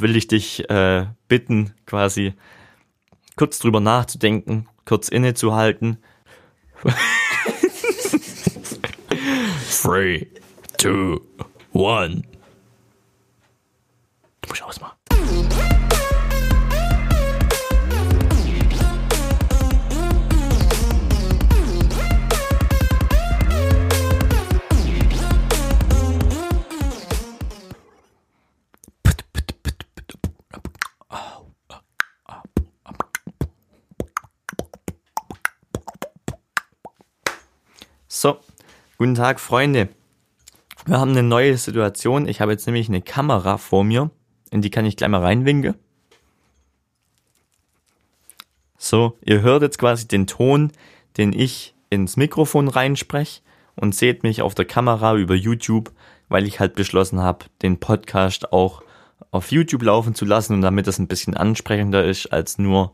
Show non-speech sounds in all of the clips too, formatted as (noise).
will ich dich äh, bitten, quasi kurz drüber nachzudenken, kurz innezuhalten. (laughs) Three, two, one. Du musst ausmachen. Guten Tag, Freunde. Wir haben eine neue Situation. Ich habe jetzt nämlich eine Kamera vor mir, in die kann ich gleich mal reinwinken. So, ihr hört jetzt quasi den Ton, den ich ins Mikrofon reinspreche und seht mich auf der Kamera über YouTube, weil ich halt beschlossen habe, den Podcast auch auf YouTube laufen zu lassen und damit es ein bisschen ansprechender ist, als nur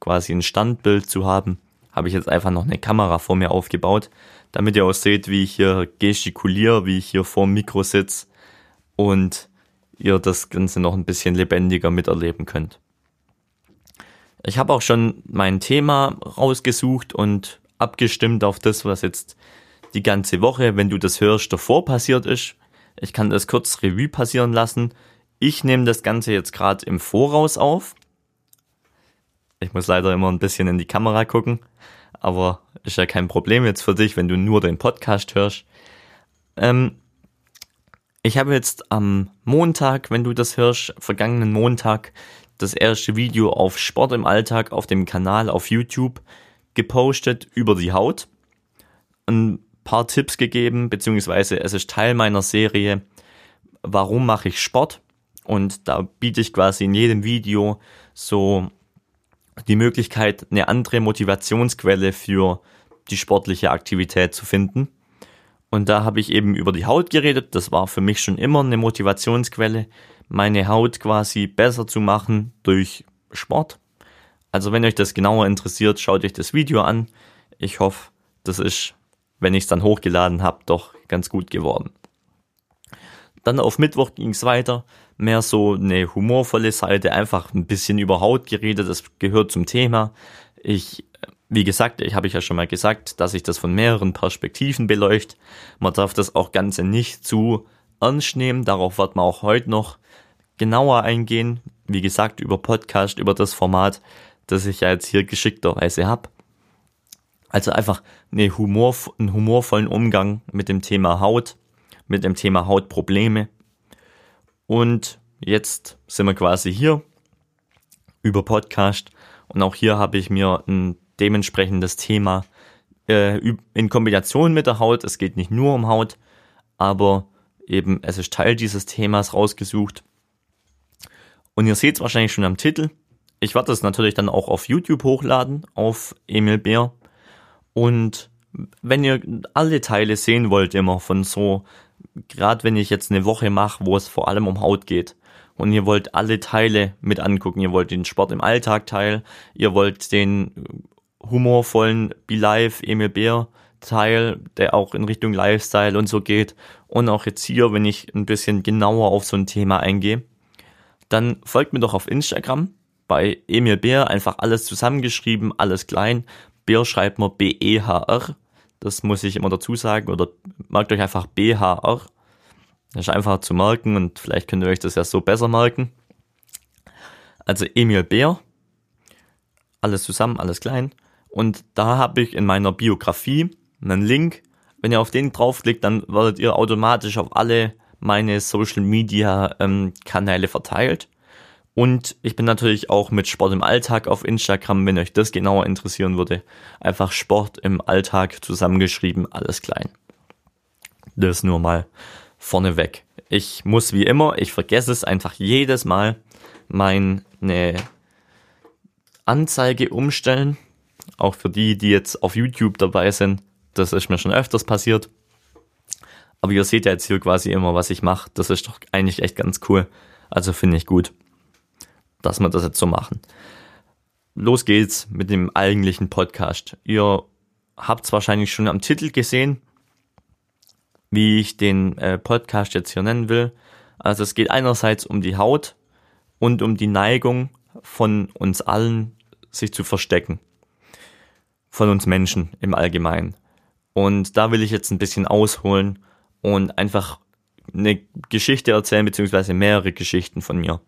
quasi ein Standbild zu haben, habe ich jetzt einfach noch eine Kamera vor mir aufgebaut, damit ihr auch seht, wie ich hier gestikuliere, wie ich hier vor dem Mikro sitze und ihr das Ganze noch ein bisschen lebendiger miterleben könnt. Ich habe auch schon mein Thema rausgesucht und abgestimmt auf das, was jetzt die ganze Woche, wenn du das hörst, davor passiert ist. Ich kann das kurz Revue passieren lassen. Ich nehme das Ganze jetzt gerade im Voraus auf. Ich muss leider immer ein bisschen in die Kamera gucken, aber ist ja kein Problem jetzt für dich, wenn du nur den Podcast hörst. Ähm, ich habe jetzt am Montag, wenn du das hörst, vergangenen Montag, das erste Video auf Sport im Alltag auf dem Kanal auf YouTube gepostet über die Haut. Ein paar Tipps gegeben, beziehungsweise es ist Teil meiner Serie, warum mache ich Sport? Und da biete ich quasi in jedem Video so die Möglichkeit, eine andere Motivationsquelle für die sportliche Aktivität zu finden. Und da habe ich eben über die Haut geredet. Das war für mich schon immer eine Motivationsquelle, meine Haut quasi besser zu machen durch Sport. Also wenn euch das genauer interessiert, schaut euch das Video an. Ich hoffe, das ist, wenn ich es dann hochgeladen habe, doch ganz gut geworden. Dann auf Mittwoch ging es weiter mehr so eine humorvolle Seite, einfach ein bisschen über Haut geredet, das gehört zum Thema. Ich, wie gesagt, ich habe ich ja schon mal gesagt, dass ich das von mehreren Perspektiven beleuchte. Man darf das auch Ganze nicht zu ernst nehmen, darauf wird man auch heute noch genauer eingehen. Wie gesagt, über Podcast, über das Format, das ich ja jetzt hier geschickterweise habe. Also einfach eine Humor, einen humorvollen Umgang mit dem Thema Haut, mit dem Thema Hautprobleme. Und jetzt sind wir quasi hier über Podcast und auch hier habe ich mir ein dementsprechendes Thema äh, in Kombination mit der Haut. Es geht nicht nur um Haut, aber eben es ist Teil dieses Themas rausgesucht. Und ihr seht es wahrscheinlich schon am Titel. Ich werde es natürlich dann auch auf YouTube hochladen, auf Emil Bär. Und wenn ihr alle Teile sehen wollt, immer von so gerade wenn ich jetzt eine Woche mache, wo es vor allem um Haut geht. Und ihr wollt alle Teile mit angucken, ihr wollt den Sport im Alltag Teil, ihr wollt den humorvollen Be Live Emil Bär Teil, der auch in Richtung Lifestyle und so geht. Und auch jetzt hier, wenn ich ein bisschen genauer auf so ein Thema eingehe, dann folgt mir doch auf Instagram bei Emil Bär einfach alles zusammengeschrieben, alles klein. Bär schreibt man B-E-H-R das muss ich immer dazu sagen. Oder merkt euch einfach BHR. Das ist einfach zu merken und vielleicht könnt ihr euch das ja so besser merken. Also Emil Bär. Alles zusammen, alles klein. Und da habe ich in meiner Biografie einen Link. Wenn ihr auf den draufklickt, dann werdet ihr automatisch auf alle meine Social Media ähm, Kanäle verteilt. Und ich bin natürlich auch mit Sport im Alltag auf Instagram, wenn euch das genauer interessieren würde. Einfach Sport im Alltag zusammengeschrieben, alles klein. Das nur mal vorneweg. Ich muss wie immer, ich vergesse es einfach jedes Mal, meine Anzeige umstellen. Auch für die, die jetzt auf YouTube dabei sind. Das ist mir schon öfters passiert. Aber ihr seht ja jetzt hier quasi immer, was ich mache. Das ist doch eigentlich echt ganz cool. Also finde ich gut dass wir das jetzt so machen. Los geht's mit dem eigentlichen Podcast. Ihr habt es wahrscheinlich schon am Titel gesehen, wie ich den äh, Podcast jetzt hier nennen will. Also es geht einerseits um die Haut und um die Neigung von uns allen, sich zu verstecken. Von uns Menschen im Allgemeinen. Und da will ich jetzt ein bisschen ausholen und einfach eine Geschichte erzählen, beziehungsweise mehrere Geschichten von mir.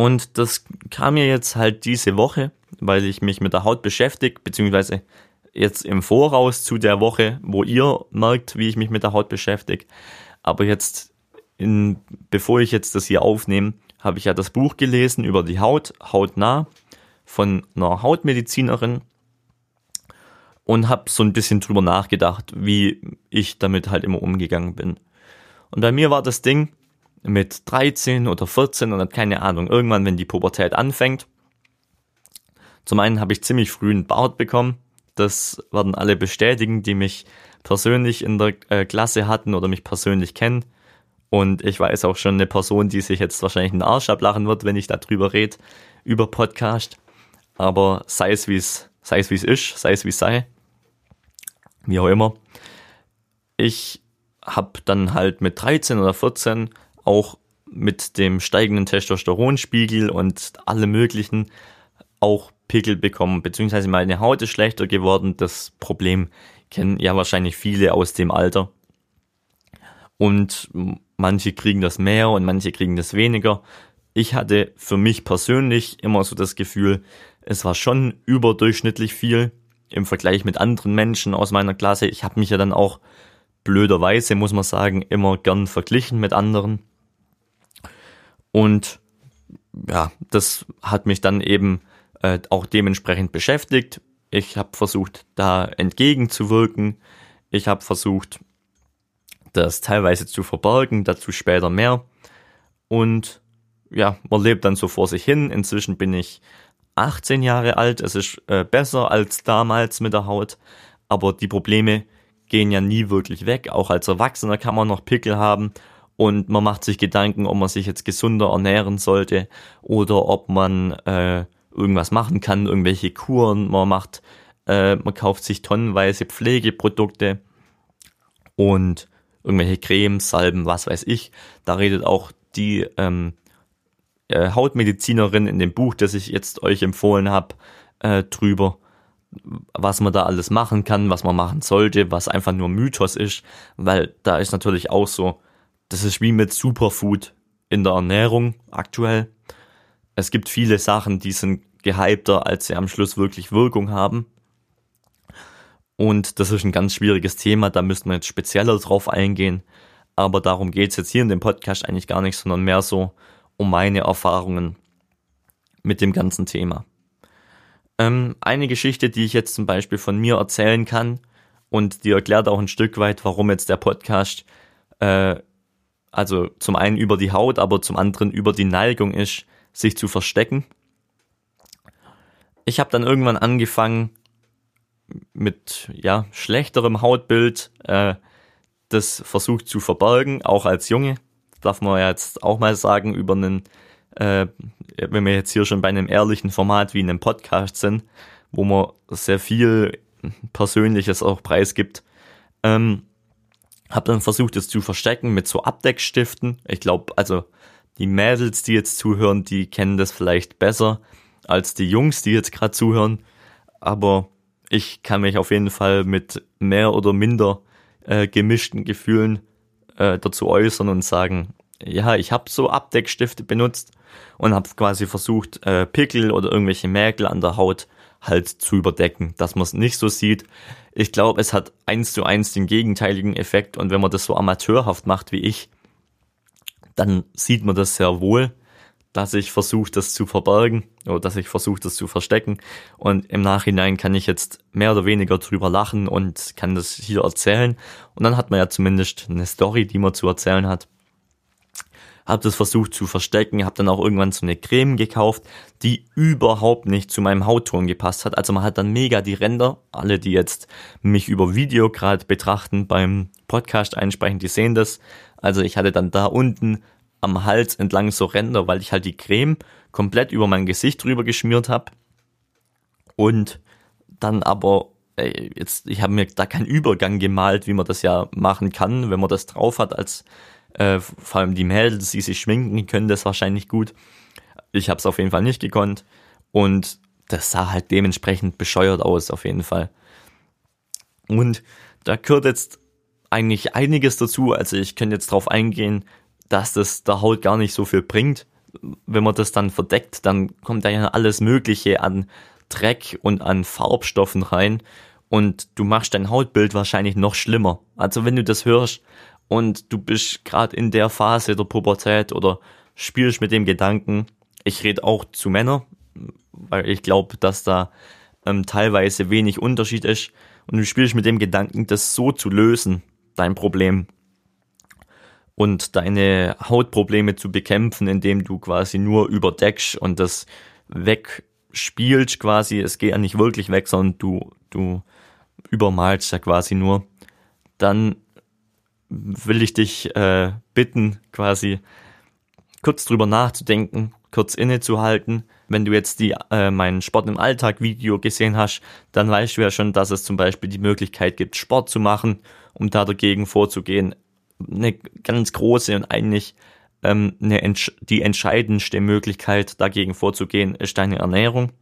Und das kam mir jetzt halt diese Woche, weil ich mich mit der Haut beschäftige, beziehungsweise jetzt im Voraus zu der Woche, wo ihr merkt, wie ich mich mit der Haut beschäftige. Aber jetzt, in, bevor ich jetzt das hier aufnehme, habe ich ja das Buch gelesen über die Haut, hautnah, von einer Hautmedizinerin und habe so ein bisschen drüber nachgedacht, wie ich damit halt immer umgegangen bin. Und bei mir war das Ding mit 13 oder 14 oder keine Ahnung, irgendwann, wenn die Pubertät anfängt. Zum einen habe ich ziemlich früh einen Bart bekommen. Das werden alle bestätigen, die mich persönlich in der äh, Klasse hatten oder mich persönlich kennen. Und ich weiß auch schon eine Person, die sich jetzt wahrscheinlich einen Arsch ablachen wird, wenn ich darüber rede, über Podcast. Aber sei es wie es, sei es wie es ist, sei es wie es sei. Wie auch immer. Ich habe dann halt mit 13 oder 14 auch mit dem steigenden Testosteronspiegel und alle möglichen auch Pickel bekommen, beziehungsweise meine Haut ist schlechter geworden. Das Problem kennen ja wahrscheinlich viele aus dem Alter. Und manche kriegen das mehr und manche kriegen das weniger. Ich hatte für mich persönlich immer so das Gefühl, es war schon überdurchschnittlich viel im Vergleich mit anderen Menschen aus meiner Klasse. Ich habe mich ja dann auch blöderweise, muss man sagen, immer gern verglichen mit anderen. Und ja, das hat mich dann eben äh, auch dementsprechend beschäftigt. Ich habe versucht, da entgegenzuwirken. Ich habe versucht, das teilweise zu verbergen, dazu später mehr. Und ja, man lebt dann so vor sich hin. Inzwischen bin ich 18 Jahre alt. Es ist äh, besser als damals mit der Haut, aber die Probleme gehen ja nie wirklich weg. Auch als Erwachsener kann man noch Pickel haben und man macht sich Gedanken, ob man sich jetzt gesunder ernähren sollte oder ob man äh, irgendwas machen kann, irgendwelche Kuren. Man macht, äh, man kauft sich tonnenweise Pflegeprodukte und irgendwelche Cremes, Salben, was weiß ich. Da redet auch die ähm, äh, Hautmedizinerin in dem Buch, das ich jetzt euch empfohlen habe, äh, drüber was man da alles machen kann, was man machen sollte, was einfach nur Mythos ist, weil da ist natürlich auch so, das ist wie mit Superfood in der Ernährung aktuell. Es gibt viele Sachen, die sind gehypter, als sie am Schluss wirklich Wirkung haben. Und das ist ein ganz schwieriges Thema, da müssten wir jetzt spezieller drauf eingehen. Aber darum geht's jetzt hier in dem Podcast eigentlich gar nicht, sondern mehr so um meine Erfahrungen mit dem ganzen Thema. Ähm, eine Geschichte, die ich jetzt zum Beispiel von mir erzählen kann und die erklärt auch ein Stück weit, warum jetzt der Podcast äh, also zum einen über die Haut, aber zum anderen über die Neigung ist, sich zu verstecken. Ich habe dann irgendwann angefangen mit ja schlechterem Hautbild äh, das versucht zu verbergen, auch als Junge. darf man ja jetzt auch mal sagen über einen äh, wenn wir jetzt hier schon bei einem ehrlichen Format wie einem Podcast sind, wo man sehr viel Persönliches auch preisgibt, ähm, habe dann versucht, es zu verstecken mit so Abdeckstiften. Ich glaube, also die Mädels, die jetzt zuhören, die kennen das vielleicht besser als die Jungs, die jetzt gerade zuhören. Aber ich kann mich auf jeden Fall mit mehr oder minder äh, gemischten Gefühlen äh, dazu äußern und sagen, ja, ich habe so Abdeckstifte benutzt und habe quasi versucht, äh, Pickel oder irgendwelche Mäkel an der Haut halt zu überdecken, dass man es nicht so sieht. Ich glaube, es hat eins zu eins den gegenteiligen Effekt und wenn man das so amateurhaft macht wie ich, dann sieht man das sehr wohl, dass ich versuche, das zu verbergen oder dass ich versuche, das zu verstecken. Und im Nachhinein kann ich jetzt mehr oder weniger drüber lachen und kann das hier erzählen. Und dann hat man ja zumindest eine Story, die man zu erzählen hat habe das versucht zu verstecken, habe dann auch irgendwann so eine Creme gekauft, die überhaupt nicht zu meinem Hautton gepasst hat. Also man hat dann mega die Ränder, alle die jetzt mich über Video gerade betrachten beim Podcast einsprechen, die sehen das. Also ich hatte dann da unten am Hals entlang so Ränder, weil ich halt die Creme komplett über mein Gesicht drüber geschmiert habe und dann aber jetzt ich habe mir da keinen Übergang gemalt, wie man das ja machen kann, wenn man das drauf hat als Äh, vor allem die Mädels, die sich schminken, können das wahrscheinlich gut. Ich habe es auf jeden Fall nicht gekonnt. Und das sah halt dementsprechend bescheuert aus, auf jeden Fall. Und da gehört jetzt eigentlich einiges dazu. Also ich könnte jetzt drauf eingehen, dass das der Haut gar nicht so viel bringt. Wenn man das dann verdeckt, dann kommt da ja alles Mögliche an Dreck und an Farbstoffen rein und du machst dein Hautbild wahrscheinlich noch schlimmer. Also wenn du das hörst und du bist gerade in der Phase der Pubertät oder spielst mit dem Gedanken, ich rede auch zu Männern, weil ich glaube, dass da ähm, teilweise wenig Unterschied ist und du spielst mit dem Gedanken, das so zu lösen, dein Problem und deine Hautprobleme zu bekämpfen, indem du quasi nur überdeckst und das wegspielst quasi. Es geht ja nicht wirklich weg, sondern du, du übermalst ja quasi nur, dann will ich dich äh, bitten, quasi kurz drüber nachzudenken, kurz innezuhalten. Wenn du jetzt die äh, mein Sport im Alltag Video gesehen hast, dann weißt du ja schon, dass es zum Beispiel die Möglichkeit gibt, Sport zu machen, um da dagegen vorzugehen. Eine ganz große und eigentlich ähm, eine, die entscheidendste Möglichkeit dagegen vorzugehen ist deine Ernährung.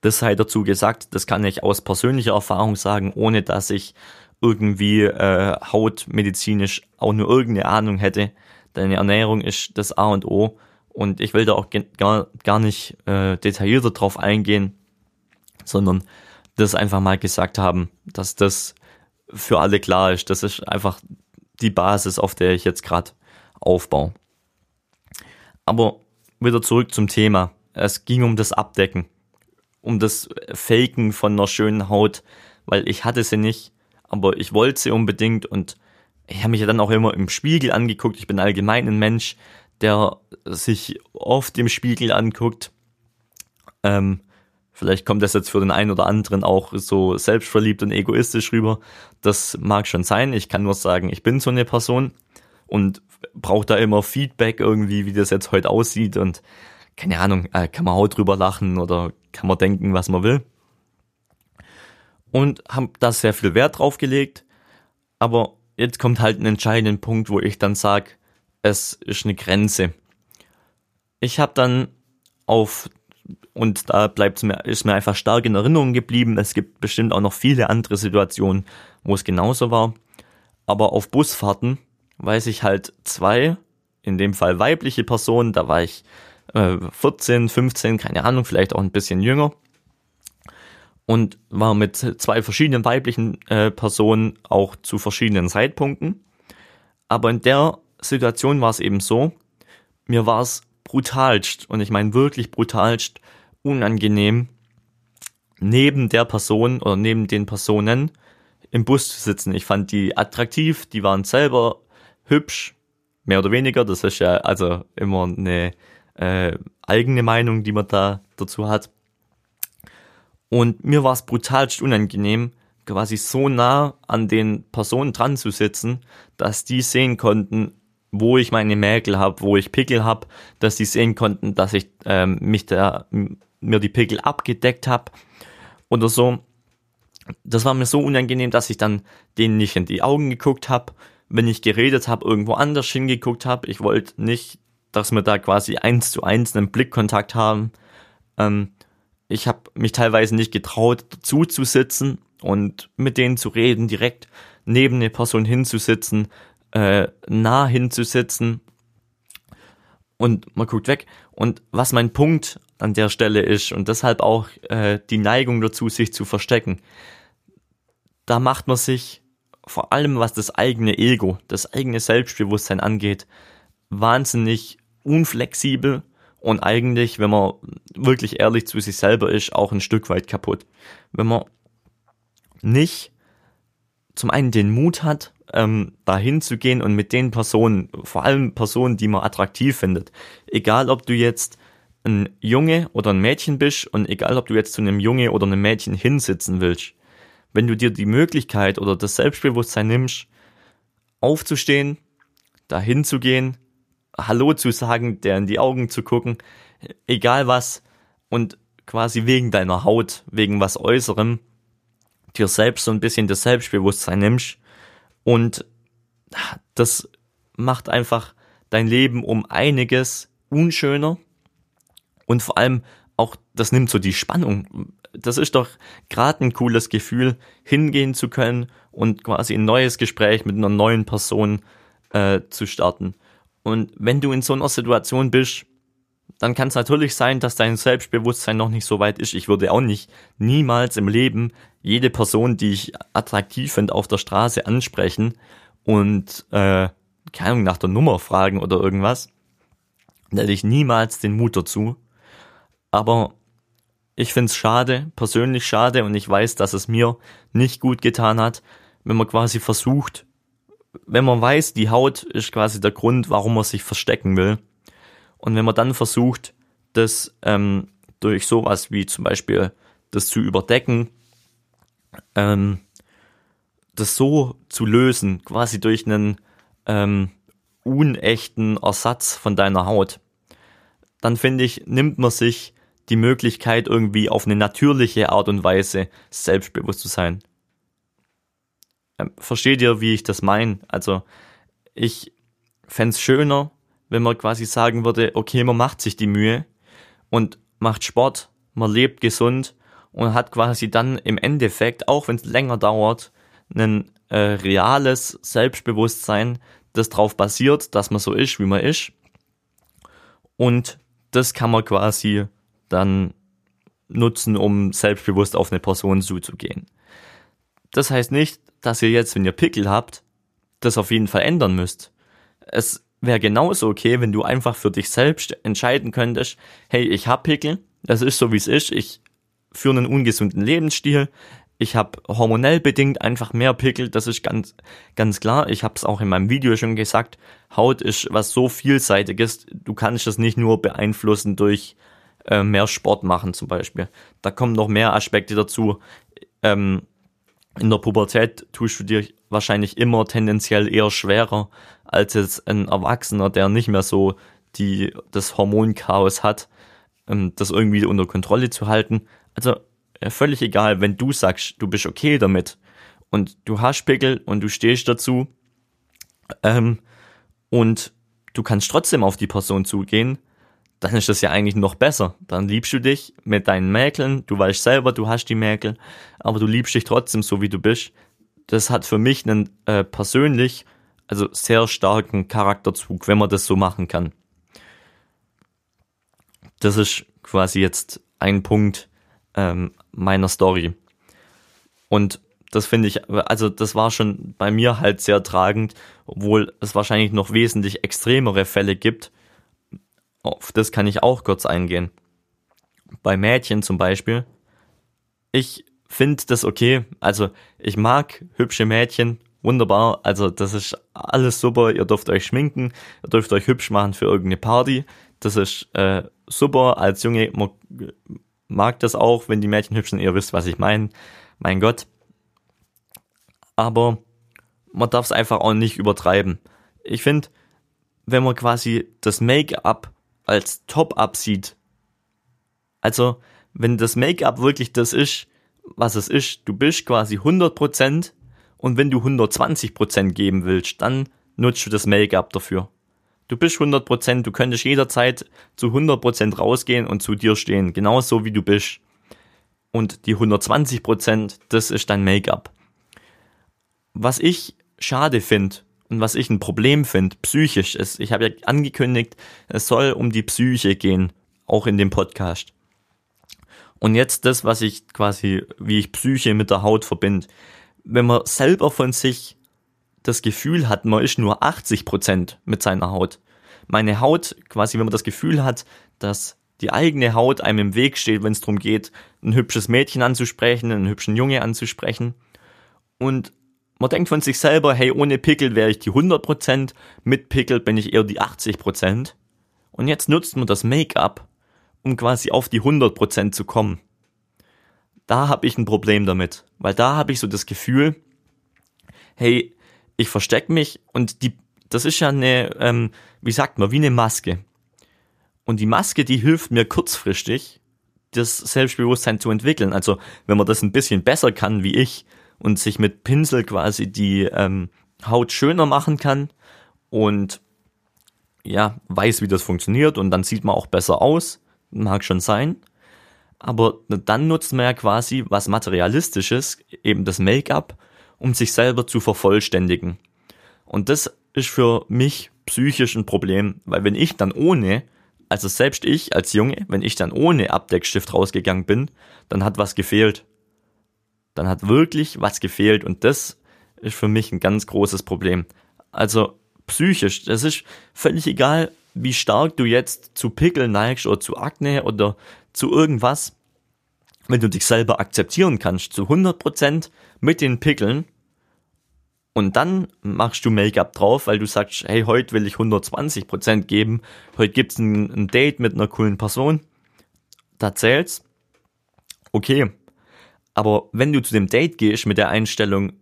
Das sei dazu gesagt, das kann ich aus persönlicher Erfahrung sagen, ohne dass ich irgendwie äh, hautmedizinisch auch nur irgendeine Ahnung hätte. Deine Ernährung ist das A und O und ich will da auch gar, gar nicht äh, detaillierter drauf eingehen, sondern das einfach mal gesagt haben, dass das für alle klar ist. Das ist einfach die Basis, auf der ich jetzt gerade aufbaue. Aber wieder zurück zum Thema. Es ging um das Abdecken um das Faken von einer schönen Haut, weil ich hatte sie nicht, aber ich wollte sie unbedingt und ich habe mich ja dann auch immer im Spiegel angeguckt. Ich bin allgemein ein Mensch, der sich oft im Spiegel anguckt. Ähm, vielleicht kommt das jetzt für den einen oder anderen auch so selbstverliebt und egoistisch rüber. Das mag schon sein. Ich kann nur sagen, ich bin so eine Person und brauche da immer Feedback irgendwie, wie das jetzt heute aussieht und keine Ahnung, äh, kann man Haut drüber lachen oder kann man denken, was man will. Und haben da sehr viel Wert drauf gelegt. Aber jetzt kommt halt ein entscheidender Punkt, wo ich dann sage, es ist eine Grenze. Ich habe dann auf und da bleibt mir ist mir einfach stark in Erinnerung geblieben. Es gibt bestimmt auch noch viele andere Situationen, wo es genauso war. Aber auf Busfahrten weiß ich halt zwei, in dem Fall weibliche Personen, da war ich äh, 14, 15, keine Ahnung, vielleicht auch ein bisschen jünger. Und war mit zwei verschiedenen weiblichen äh, Personen auch zu verschiedenen Zeitpunkten. Aber in der Situation war es eben so, mir war es brutalst, und ich meine wirklich brutalst, unangenehm, neben der Person oder neben den Personen im Bus zu sitzen. Ich fand die attraktiv, die waren selber hübsch, mehr oder weniger. Das ist ja also immer eine äh, eigene Meinung, die man da dazu hat. Und mir war es brutalst unangenehm, quasi so nah an den Personen dran zu sitzen, dass die sehen konnten, wo ich meine Mäkel habe, wo ich Pickel habe, dass die sehen konnten, dass ich ähm, mich da mir die Pickel abgedeckt habe oder so. Das war mir so unangenehm, dass ich dann denen nicht in die Augen geguckt habe, wenn ich geredet habe, irgendwo anders hingeguckt habe. Ich wollte nicht dass wir da quasi eins zu eins einen Blickkontakt haben. Ähm, ich habe mich teilweise nicht getraut, dazu zu sitzen und mit denen zu reden, direkt neben eine Person hinzusitzen, äh, nah hinzusitzen und man guckt weg. Und was mein Punkt an der Stelle ist und deshalb auch äh, die Neigung dazu, sich zu verstecken, da macht man sich vor allem was das eigene Ego, das eigene Selbstbewusstsein angeht, wahnsinnig unflexibel und eigentlich, wenn man wirklich ehrlich zu sich selber ist, auch ein Stück weit kaputt. Wenn man nicht zum einen den Mut hat, ähm, dahin zu gehen und mit den Personen, vor allem Personen, die man attraktiv findet, egal ob du jetzt ein Junge oder ein Mädchen bist und egal ob du jetzt zu einem Junge oder einem Mädchen hinsitzen willst, wenn du dir die Möglichkeit oder das Selbstbewusstsein nimmst, aufzustehen, dahin zu gehen, Hallo zu sagen, der in die Augen zu gucken, egal was, und quasi wegen deiner Haut, wegen was Äußerem, dir selbst so ein bisschen das Selbstbewusstsein nimmst und das macht einfach dein Leben um einiges unschöner und vor allem auch, das nimmt so die Spannung. Das ist doch gerade ein cooles Gefühl, hingehen zu können und quasi ein neues Gespräch mit einer neuen Person äh, zu starten. Und wenn du in so einer Situation bist, dann kann es natürlich sein, dass dein Selbstbewusstsein noch nicht so weit ist. Ich würde auch nicht niemals im Leben jede Person, die ich attraktiv finde, auf der Straße ansprechen und äh, keine Ahnung, nach der Nummer fragen oder irgendwas. Da hätte ich niemals den Mut dazu. Aber ich find's schade, persönlich schade, und ich weiß, dass es mir nicht gut getan hat, wenn man quasi versucht, wenn man weiß, die Haut ist quasi der Grund, warum man sich verstecken will. Und wenn man dann versucht, das ähm, durch sowas wie zum Beispiel das zu überdecken, ähm, das so zu lösen, quasi durch einen ähm, unechten Ersatz von deiner Haut, dann finde ich, nimmt man sich die Möglichkeit irgendwie auf eine natürliche Art und Weise selbstbewusst zu sein. Ähm, versteht ihr, wie ich das meine? Also ich fände es schöner, wenn man quasi sagen würde, okay, man macht sich die Mühe und macht Sport, man lebt gesund und hat quasi dann im Endeffekt, auch wenn es länger dauert, ein äh, reales Selbstbewusstsein, das darauf basiert, dass man so ist, wie man ist. Und das kann man quasi dann nutzen, um selbstbewusst auf eine Person zuzugehen. Das heißt nicht, dass ihr jetzt, wenn ihr Pickel habt, das auf jeden Fall ändern müsst. Es wäre genauso okay, wenn du einfach für dich selbst entscheiden könntest, hey, ich hab Pickel, das ist so wie es ist, ich führe einen ungesunden Lebensstil, ich habe hormonell bedingt einfach mehr Pickel, das ist ganz ganz klar. Ich habe es auch in meinem Video schon gesagt. Haut ist was so vielseitiges. Du kannst es nicht nur beeinflussen durch äh, mehr Sport machen zum Beispiel. Da kommen noch mehr Aspekte dazu. Ähm, in der Pubertät tust du dir wahrscheinlich immer tendenziell eher schwerer als jetzt ein Erwachsener, der nicht mehr so die das Hormonchaos hat, ähm, das irgendwie unter Kontrolle zu halten. Also völlig egal, wenn du sagst, du bist okay damit und du hast Pickel und du stehst dazu ähm, und du kannst trotzdem auf die Person zugehen, dann ist das ja eigentlich noch besser. Dann liebst du dich mit deinen Mäkeln, du weißt selber, du hast die Mäkel, aber du liebst dich trotzdem so, wie du bist. Das hat für mich einen äh, persönlich, also sehr starken Charakterzug, wenn man das so machen kann. Das ist quasi jetzt ein Punkt, ähm, meiner Story. Und das finde ich, also das war schon bei mir halt sehr tragend, obwohl es wahrscheinlich noch wesentlich extremere Fälle gibt. Auf das kann ich auch kurz eingehen. Bei Mädchen zum Beispiel. Ich finde das okay. Also ich mag hübsche Mädchen. Wunderbar. Also das ist alles super. Ihr dürft euch schminken. Ihr dürft euch hübsch machen für irgendeine Party. Das ist äh, super. Als Junge mag das auch, wenn die Mädchen hübsch sind. Ihr wisst, was ich meine. Mein Gott. Aber man darf es einfach auch nicht übertreiben. Ich finde, wenn man quasi das Make-up als Top-Up sieht, also wenn das Make-up wirklich das ist, was es ist, du bist quasi 100% und wenn du 120% geben willst, dann nutzt du das Make-up dafür. Du bist 100%, du könntest jederzeit zu 100% rausgehen und zu dir stehen, genauso wie du bist. Und die 120%, das ist dein Make-up. Was ich schade finde und was ich ein Problem finde, psychisch ist, ich habe ja angekündigt, es soll um die Psyche gehen, auch in dem Podcast. Und jetzt das, was ich quasi, wie ich Psyche mit der Haut verbinde. Wenn man selber von sich das Gefühl hat, man ist nur 80 Prozent mit seiner Haut. Meine Haut, quasi, wenn man das Gefühl hat, dass die eigene Haut einem im Weg steht, wenn es darum geht, ein hübsches Mädchen anzusprechen, einen hübschen Junge anzusprechen. Und man denkt von sich selber, hey, ohne Pickel wäre ich die 100%, mit Pickel bin ich eher die 80%. Und jetzt nutzt man das Make-up, um quasi auf die 100% zu kommen. Da habe ich ein Problem damit, weil da habe ich so das Gefühl, hey, ich verstecke mich und die, das ist ja eine, ähm, wie sagt man, wie eine Maske. Und die Maske, die hilft mir kurzfristig, das Selbstbewusstsein zu entwickeln. Also wenn man das ein bisschen besser kann wie ich und sich mit Pinsel quasi die ähm, Haut schöner machen kann und ja, weiß, wie das funktioniert und dann sieht man auch besser aus. Mag schon sein. Aber dann nutzt man ja quasi was Materialistisches, eben das Make-up, um sich selber zu vervollständigen. Und das ist für mich psychisch ein Problem, weil wenn ich dann ohne, also selbst ich als Junge, wenn ich dann ohne Abdeckstift rausgegangen bin, dann hat was gefehlt. Dann hat wirklich was gefehlt und das ist für mich ein ganz großes Problem. Also psychisch, das ist völlig egal, wie stark du jetzt zu Pickeln neigst oder zu Akne oder zu irgendwas, wenn du dich selber akzeptieren kannst, zu 100% mit den Pickeln. Und dann machst du Make-up drauf, weil du sagst, hey, heute will ich 120% geben, heute gibt's ein, ein Date mit einer coolen Person, da zählt's, okay, aber wenn du zu dem Date gehst mit der Einstellung,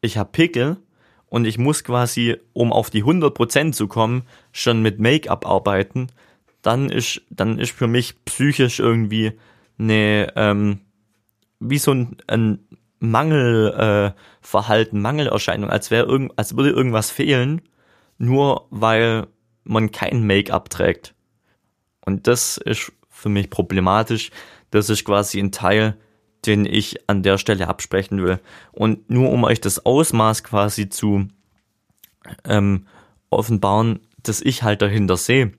ich habe Pickel und ich muss quasi, um auf die 100% zu kommen, schon mit Make-up arbeiten, dann ist, dann ist für mich psychisch irgendwie eine, ähm, wie so ein, ein Mangelverhalten, äh, Mangelerscheinung, als irgend, als würde irgendwas fehlen, nur weil man kein Make-up trägt. Und das ist für mich problematisch. Das ist quasi ein Teil, den ich an der Stelle absprechen will. Und nur um euch das Ausmaß quasi zu ähm, offenbaren, dass ich halt dahinter sehe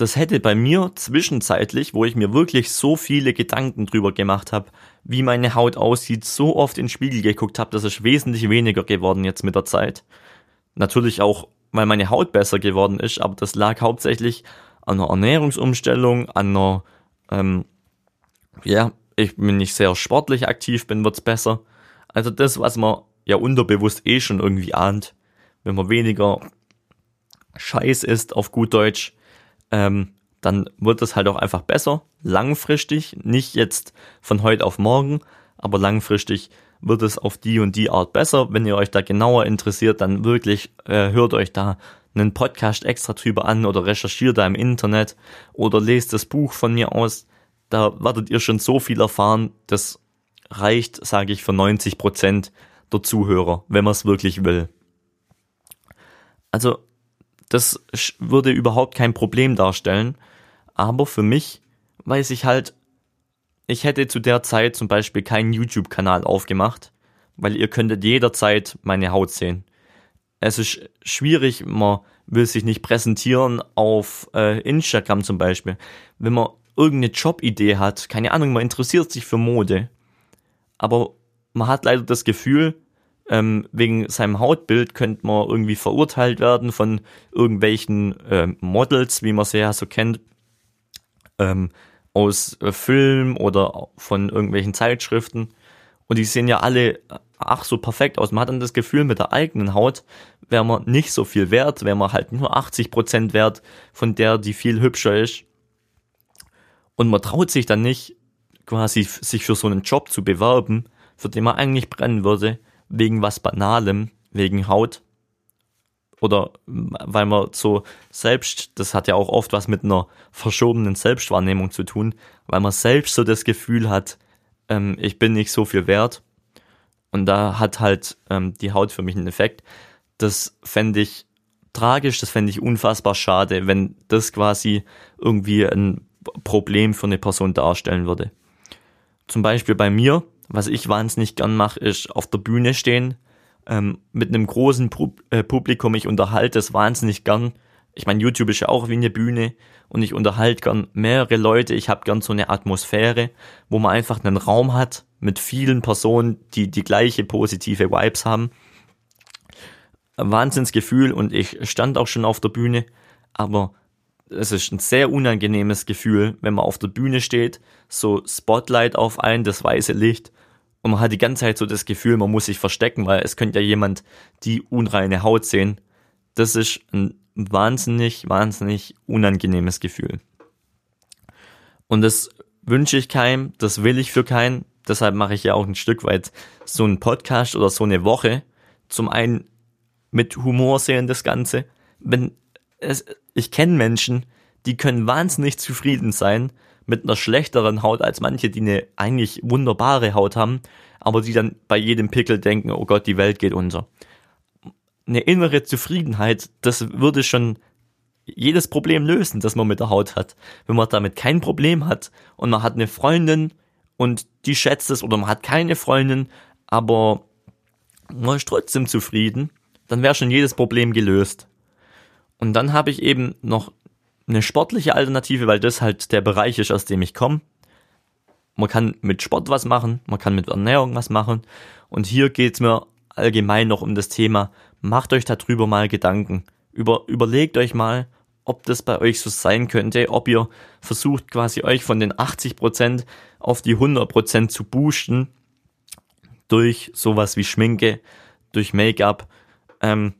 das hätte bei mir zwischenzeitlich, wo ich mir wirklich so viele Gedanken drüber gemacht habe, wie meine Haut aussieht, so oft in den Spiegel geguckt habe, das ist wesentlich weniger geworden jetzt mit der Zeit. Natürlich auch, weil meine Haut besser geworden ist, aber das lag hauptsächlich an einer Ernährungsumstellung, an einer, ähm, ja, ich bin nicht sehr sportlich aktiv bin, wird's besser. Also das, was man ja unterbewusst eh schon irgendwie ahnt, wenn man weniger Scheiß ist auf gut Deutsch, ähm, dann wird es halt auch einfach besser, langfristig, nicht jetzt von heute auf morgen, aber langfristig wird es auf die und die Art besser. Wenn ihr euch da genauer interessiert, dann wirklich äh, hört euch da einen Podcast extra drüber an oder recherchiert da im Internet oder lest das Buch von mir aus. Da werdet ihr schon so viel erfahren, das reicht, sage ich, für 90 Prozent der Zuhörer, wenn man es wirklich will. Also das würde überhaupt kein Problem darstellen. Aber für mich weiß ich halt, ich hätte zu der Zeit zum Beispiel keinen YouTube-Kanal aufgemacht, weil ihr könntet jederzeit meine Haut sehen. Es ist schwierig, man will sich nicht präsentieren auf äh, Instagram zum Beispiel. Wenn man irgendeine Jobidee hat, keine Ahnung, man interessiert sich für Mode, aber man hat leider das Gefühl, ähm, wegen seinem Hautbild könnte man irgendwie verurteilt werden von irgendwelchen äh, Models, wie man sie ja so kennt, ähm, aus äh, Film oder von irgendwelchen Zeitschriften. Und die sehen ja alle ach so perfekt aus. Man hat dann das Gefühl, mit der eigenen Haut wäre man nicht so viel wert, wäre man halt nur 80% wert von der, die viel hübscher ist. Und man traut sich dann nicht, quasi sich für so einen Job zu bewerben, für den man eigentlich brennen würde, wegen was Banalem, wegen Haut. Oder weil man so selbst, das hat ja auch oft was mit einer verschobenen Selbstwahrnehmung zu tun, weil man selbst so das Gefühl hat, ähm, ich bin nicht so viel wert. Und da hat halt ähm, die Haut für mich einen Effekt. Das fände ich tragisch, das fände ich unfassbar schade, wenn das quasi irgendwie ein Problem für eine Person darstellen würde. Zum Beispiel bei mir, was ich wahnsinnig gern mache, ist auf der Bühne stehen, ähm, mit einem großen Pub äh, Publikum. Ich unterhalte es wahnsinnig gern. Ich meine, YouTube ist ja auch wie eine Bühne und ich unterhalte gern mehrere Leute. Ich habe gern so eine Atmosphäre, wo man einfach einen Raum hat mit vielen Personen, die die gleiche positive Vibes haben. Wahnsinnsgefühl und ich stand auch schon auf der Bühne, aber es ist ein sehr unangenehmes Gefühl, wenn man auf der Bühne steht, so Spotlight auf einen, das weiße Licht und man hat die ganze Zeit so das Gefühl, man muss sich verstecken, weil es könnte ja jemand die unreine Haut sehen. Das ist ein wahnsinnig, wahnsinnig unangenehmes Gefühl. Und das wünsche ich keinem, das will ich für keinen. Deshalb mache ich ja auch ein Stück weit so einen Podcast oder so eine Woche. Zum einen mit Humor sehen das Ganze. Wenn es, ich kenne Menschen, die können wahnsinnig zufrieden sein mit einer schlechteren Haut als manche, die eine eigentlich wunderbare Haut haben, aber die dann bei jedem Pickel denken, oh Gott, die Welt geht unter. eine innere Zufriedenheit, das würde schon jedes Problem lösen, das man mit der Haut hat. Wenn man damit kein Problem hat und man hat eine Freundin und die schätzt es oder man hat keine Freundin, aber man ist trotzdem zufrieden, dann wäre schon jedes Problem gelöst. Und dann habe ich eben noch eine sportliche Alternative, weil das halt der Bereich ist, aus dem ich komme. Man kann mit Sport was machen, man kann mit Ernährung was machen. Und hier geht's mir allgemein noch um das Thema, macht euch darüber mal Gedanken. Über, überlegt euch mal, ob das bei euch so sein könnte, ob ihr versucht quasi euch von den 80% auf die 100% zu boosten durch sowas wie Schminke, durch Make-up ähm,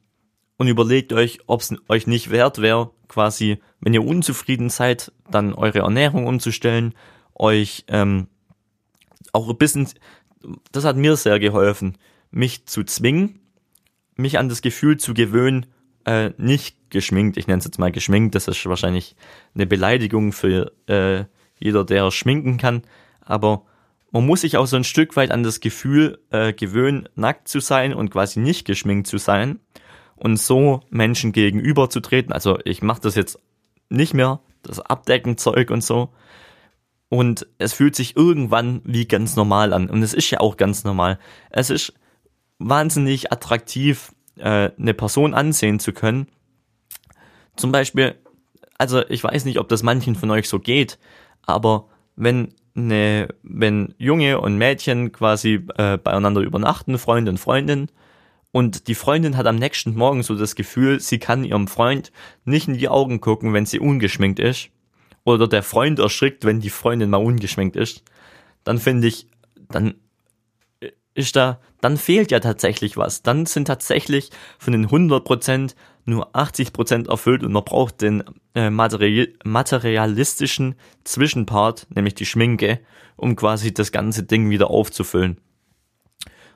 und überlegt euch, ob es euch nicht wert wäre, quasi, wenn ihr unzufrieden seid, dann eure Ernährung umzustellen, euch ähm, auch ein bisschen, das hat mir sehr geholfen, mich zu zwingen, mich an das Gefühl zu gewöhnen, äh, nicht geschminkt, ich nenne es jetzt mal geschminkt, das ist wahrscheinlich eine Beleidigung für äh, jeder, der schminken kann, aber man muss sich auch so ein Stück weit an das Gefühl äh, gewöhnen, nackt zu sein und quasi nicht geschminkt zu sein und so Menschen gegenüberzutreten. Also ich mache das jetzt nicht mehr, das Abdeckenzeug und so. Und es fühlt sich irgendwann wie ganz normal an. Und es ist ja auch ganz normal. Es ist wahnsinnig attraktiv, äh, eine Person ansehen zu können. Zum Beispiel, also ich weiß nicht, ob das manchen von euch so geht, aber wenn eine, wenn Junge und Mädchen quasi äh, beieinander übernachten, Freund und Freundin, und die Freundin hat am nächsten Morgen so das Gefühl, sie kann ihrem Freund nicht in die Augen gucken, wenn sie ungeschminkt ist, oder der Freund erschrickt, wenn die Freundin mal ungeschminkt ist, dann finde ich, dann ist da, dann fehlt ja tatsächlich was. Dann sind tatsächlich von den 100% nur 80% erfüllt und man braucht den äh, materi materialistischen Zwischenpart, nämlich die Schminke, um quasi das ganze Ding wieder aufzufüllen.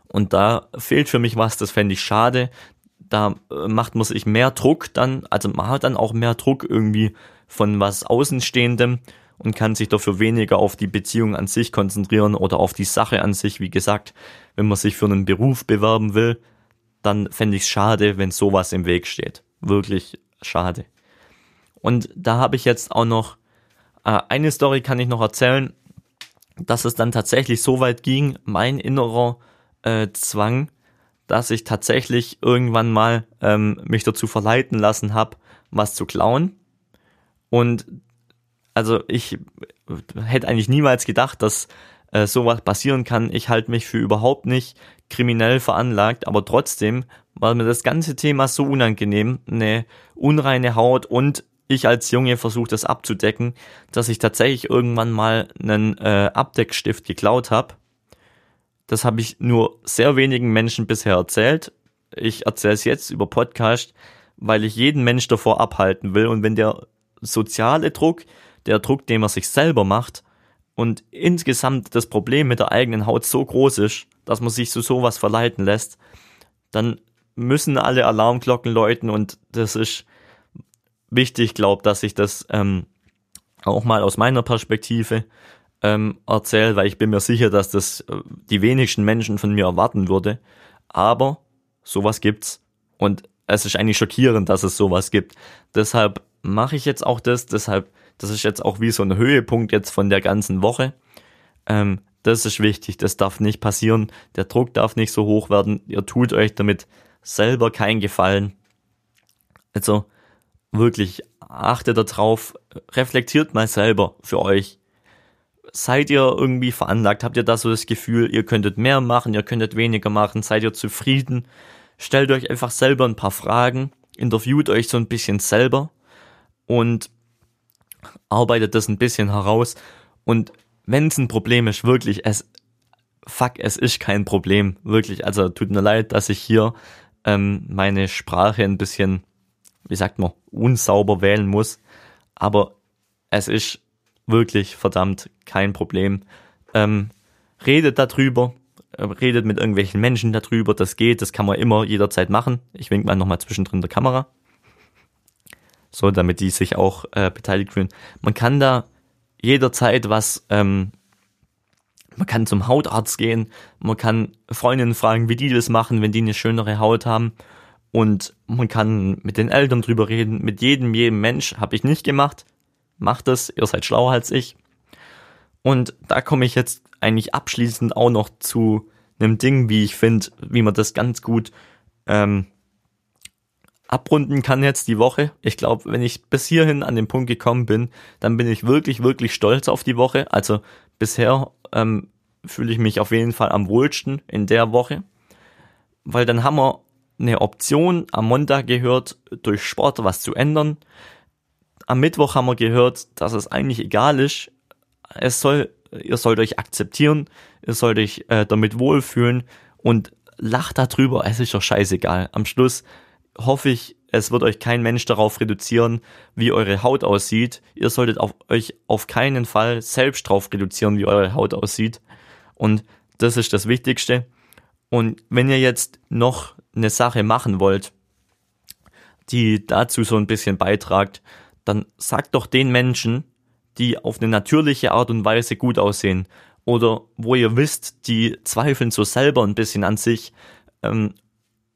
Und da fehlt für mich was, das fände ich schade. Da äh, macht man sich mehr Druck dann, also man hat dann auch mehr Druck irgendwie von was Außenstehendem und kann sich dafür weniger auf die Beziehung an sich konzentrieren oder auf die Sache an sich. Wie gesagt, wenn man sich für einen Beruf bewerben will, dann fände ich es schade, wenn sowas im Weg steht. Wirklich schade. Und da habe ich jetzt auch noch äh, eine Story kann ich noch erzählen, dass es dann tatsächlich so weit ging, mein innerer äh, Zwang, dass ich tatsächlich irgendwann mal ähm, mich dazu verleiten lassen habe, was zu klauen. Und also ich hätte eigentlich niemals gedacht, dass äh, sowas passieren kann. Ich halte mich für überhaupt nicht kriminell veranlagt, aber trotzdem war mir das ganze Thema so unangenehm, eine unreine Haut und ich als Junge versuche das abzudecken, dass ich tatsächlich irgendwann mal einen äh, Abdeckstift geklaut habe. Das habe ich nur sehr wenigen Menschen bisher erzählt. Ich erzähle es jetzt über Podcast, weil ich jeden Mensch davor abhalten will. Und wenn der soziale Druck der Druck, den man sich selber macht und insgesamt das Problem mit der eigenen Haut so groß ist, dass man sich zu sowas verleiten lässt, dann müssen alle Alarmglocken läuten und das ist wichtig, glaube dass ich das ähm, auch mal aus meiner Perspektive ähm, erzähle, weil ich bin mir sicher, dass das äh, die wenigsten Menschen von mir erwarten würde. Aber sowas gibt's und es ist eigentlich schockierend, dass es sowas gibt. Deshalb mache ich jetzt auch das, deshalb das ist jetzt auch wie so ein Höhepunkt jetzt von der ganzen Woche. Ähm, das ist wichtig, das darf nicht passieren. Der Druck darf nicht so hoch werden. Ihr tut euch damit selber keinen Gefallen. Also wirklich achtet darauf, reflektiert mal selber für euch. Seid ihr irgendwie veranlagt? Habt ihr da so das Gefühl, ihr könntet mehr machen, ihr könntet weniger machen? Seid ihr zufrieden? Stellt euch einfach selber ein paar Fragen, interviewt euch so ein bisschen selber und arbeitet das ein bisschen heraus und wenn es ein Problem ist, wirklich, es, fuck, es ist kein Problem, wirklich, also tut mir leid, dass ich hier ähm, meine Sprache ein bisschen, wie sagt man, unsauber wählen muss, aber es ist wirklich verdammt kein Problem. Ähm, redet darüber, äh, redet mit irgendwelchen Menschen darüber, das geht, das kann man immer jederzeit machen. Ich wink mal nochmal zwischendrin der Kamera so damit die sich auch äh, beteiligt fühlen. Man kann da jederzeit was, ähm, man kann zum Hautarzt gehen, man kann Freundinnen fragen, wie die das machen, wenn die eine schönere Haut haben. und man kann mit den Eltern drüber reden, mit jedem, jedem Mensch, habe ich nicht gemacht. Macht es, ihr seid schlauer als ich. Und da komme ich jetzt eigentlich abschließend auch noch zu einem Ding, wie ich finde, wie man das ganz gut ähm, abrunden kann jetzt die Woche. Ich glaube, wenn ich bis hierhin an den Punkt gekommen bin, dann bin ich wirklich, wirklich stolz auf die Woche. Also bisher ähm, fühle ich mich auf jeden Fall am wohlsten in der Woche, weil dann haben wir eine Option am Montag gehört, durch Sport was zu ändern. Am Mittwoch haben wir gehört, dass es eigentlich egal ist. Es soll, ihr sollt euch akzeptieren, ihr sollt euch äh, damit wohlfühlen und lacht darüber, es ist doch scheißegal. Am Schluss hoffe ich, es wird euch kein Mensch darauf reduzieren, wie eure Haut aussieht. Ihr solltet auf euch auf keinen Fall selbst darauf reduzieren, wie eure Haut aussieht. Und das ist das Wichtigste. Und wenn ihr jetzt noch eine Sache machen wollt, die dazu so ein bisschen beitragt, dann sagt doch den Menschen, die auf eine natürliche Art und Weise gut aussehen oder wo ihr wisst, die zweifeln so selber ein bisschen an sich, ähm,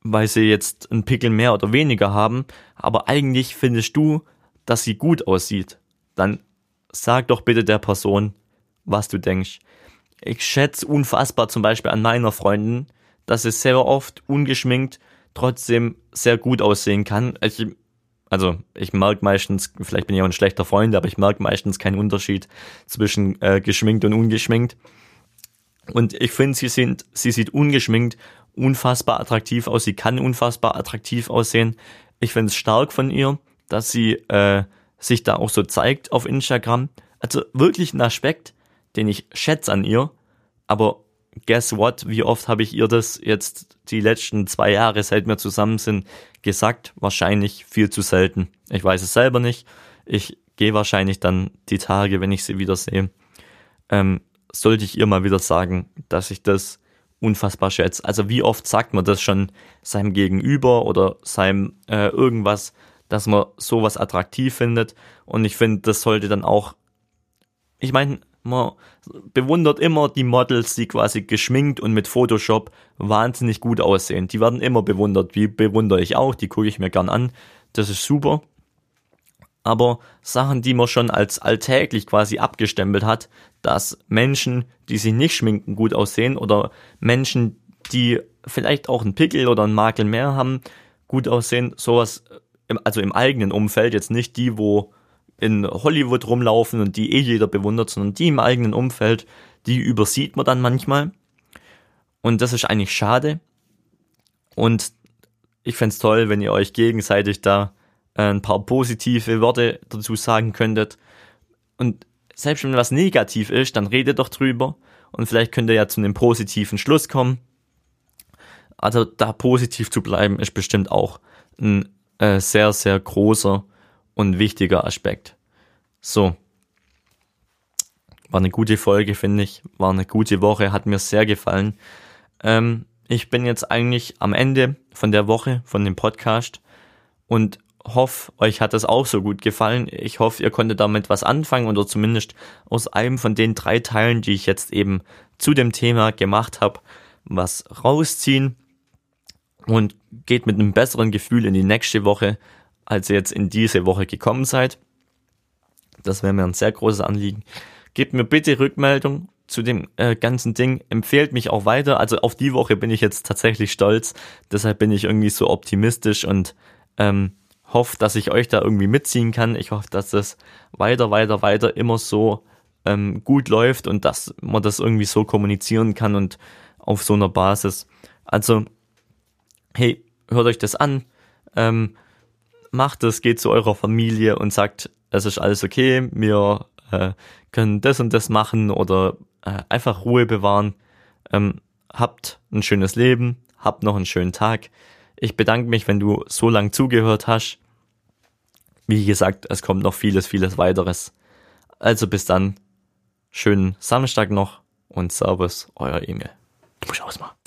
weil sie jetzt einen Pickel mehr oder weniger haben, aber eigentlich findest du, dass sie gut aussieht, dann sag doch bitte der Person, was du denkst. Ich schätze unfassbar zum Beispiel an meiner Freundin, dass sie sehr oft ungeschminkt trotzdem sehr gut aussehen kann. Ich, also ich merke meistens, vielleicht bin ich auch ein schlechter Freund, aber ich merke meistens keinen Unterschied zwischen äh, geschminkt und ungeschminkt. Und ich finde, sie sind, sie sieht ungeschminkt unfassbar attraktiv aus. Sie kann unfassbar attraktiv aussehen. Ich finde es stark von ihr, dass sie äh, sich da auch so zeigt auf Instagram. Also wirklich ein Aspekt, den ich schätze an ihr. Aber guess what? Wie oft habe ich ihr das jetzt die letzten zwei Jahre, seit wir zusammen sind, gesagt? Wahrscheinlich viel zu selten. Ich weiß es selber nicht. Ich gehe wahrscheinlich dann die Tage, wenn ich sie wieder sehe, ähm, sollte ich ihr mal wieder sagen, dass ich das unfassbar schätze. Also wie oft sagt man das schon seinem Gegenüber oder seinem äh, irgendwas, dass man sowas attraktiv findet. Und ich finde, das sollte dann auch, ich meine, man bewundert immer die Models, die quasi geschminkt und mit Photoshop wahnsinnig gut aussehen. Die werden immer bewundert. Wie bewundere ich auch, die gucke ich mir gern an. Das ist super aber Sachen, die man schon als alltäglich quasi abgestempelt hat, dass Menschen, die sich nicht schminken, gut aussehen oder Menschen, die vielleicht auch einen Pickel oder einen Makel mehr haben, gut aussehen, sowas, also im eigenen Umfeld, jetzt nicht die, wo in Hollywood rumlaufen und die eh jeder bewundert, sondern die im eigenen Umfeld, die übersieht man dann manchmal. Und das ist eigentlich schade. Und ich fände toll, wenn ihr euch gegenseitig da äh, ein paar positive Worte dazu sagen könntet. Und selbst wenn was negativ ist, dann redet doch drüber und vielleicht könnt ihr ja zu einem positiven Schluss kommen. Also da positiv zu bleiben, ist bestimmt auch ein äh, sehr, sehr großer und wichtiger Aspekt. So. War eine gute Folge, finde ich. War eine gute Woche, hat mir sehr gefallen. Ähm, ich bin jetzt eigentlich am Ende von der Woche, von dem Podcast und hoffe, euch hat das auch so gut gefallen. Ich hoffe, ihr konntet damit was anfangen oder zumindest aus einem von den drei Teilen, die ich jetzt eben zu dem Thema gemacht habe, was rausziehen und geht mit einem besseren Gefühl in die nächste Woche, als ihr jetzt in diese Woche gekommen seid. Das wäre mir ein sehr großes Anliegen. Gebt mir bitte Rückmeldung zu dem äh, ganzen Ding. Empfehlt mich auch weiter. Also auf die Woche bin ich jetzt tatsächlich stolz. Deshalb bin ich irgendwie so optimistisch und ähm, hoffe, dass ich euch da irgendwie mitziehen kann. Ich hoffe, dass das weiter, weiter, weiter immer so ähm, gut läuft und dass man das irgendwie so kommunizieren kann und auf so einer Basis. Also, hey, hört euch das an, ähm, macht es, geht zu eurer Familie und sagt, es ist alles okay, wir äh, können das und das machen oder äh, einfach Ruhe bewahren. Ähm, habt ein schönes Leben, habt noch einen schönen Tag. Ich bedanke mich, wenn du so lang zugehört hast. Wie gesagt, es kommt noch vieles, vieles weiteres. Also bis dann. Schönen Samstag noch und Servus, euer Emil. Du musst ausmachen.